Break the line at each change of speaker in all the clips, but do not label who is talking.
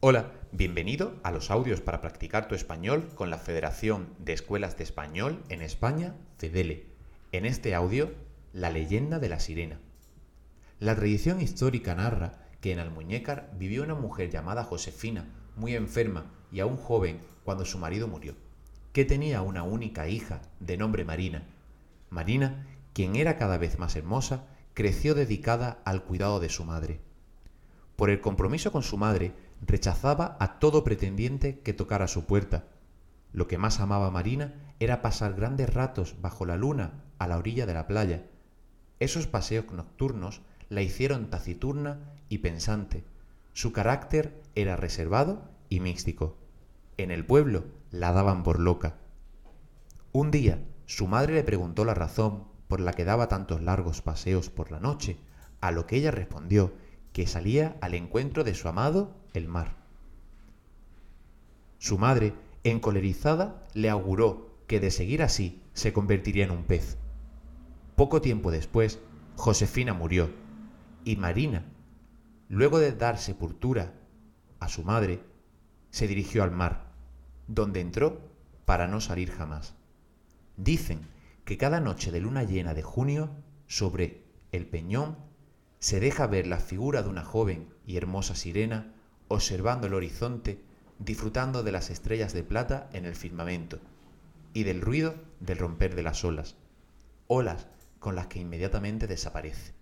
Hola, bienvenido a los audios para practicar tu español con la Federación de Escuelas de Español en España, FEDELE. En este audio, la leyenda de la sirena. La tradición histórica narra que en Almuñécar vivió una mujer llamada Josefina, muy enferma y aún joven cuando su marido murió, que tenía una única hija de nombre Marina. Marina, quien era cada vez más hermosa, creció dedicada al cuidado de su madre. Por el compromiso con su madre, rechazaba a todo pretendiente que tocara su puerta. Lo que más amaba Marina era pasar grandes ratos bajo la luna a la orilla de la playa. Esos paseos nocturnos la hicieron taciturna y pensante. Su carácter era reservado y místico. En el pueblo la daban por loca. Un día su madre le preguntó la razón por la que daba tantos largos paseos por la noche, a lo que ella respondió que salía al encuentro de su amado el mar. Su madre, encolerizada, le auguró que de seguir así se convertiría en un pez. Poco tiempo después, Josefina murió y Marina, luego de dar sepultura a su madre, se dirigió al mar, donde entró para no salir jamás. Dicen que cada noche de luna llena de junio, sobre el peñón se deja ver la figura de una joven y hermosa sirena observando el horizonte, disfrutando de las estrellas de plata en el firmamento y del ruido del romper de las olas, olas con las que inmediatamente desaparece.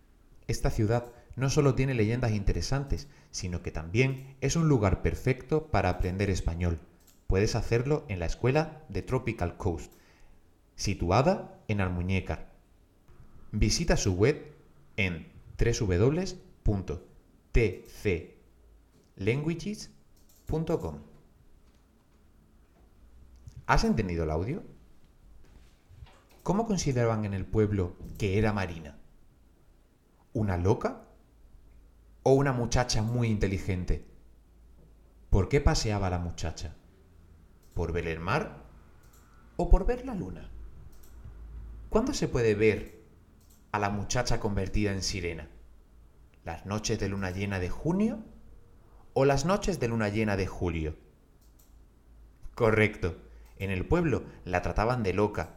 Esta ciudad no solo tiene leyendas interesantes, sino que también es un lugar perfecto para aprender español. Puedes hacerlo en la escuela de Tropical Coast, situada en Almuñécar. Visita su web en www.tclanguages.com. ¿Has entendido el audio? ¿Cómo consideraban en el pueblo que era Marina? ¿Una loca? ¿O una muchacha muy inteligente? ¿Por qué paseaba la muchacha? ¿Por ver el mar? ¿O por ver la luna? ¿Cuándo se puede ver a la muchacha convertida en sirena? ¿Las noches de luna llena de junio o las noches de luna llena de julio? Correcto, en el pueblo la trataban de loca.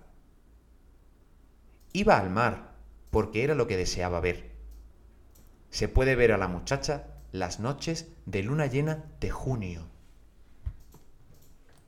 Iba al mar porque era lo que deseaba ver. Se puede ver a la muchacha las noches de luna llena de junio.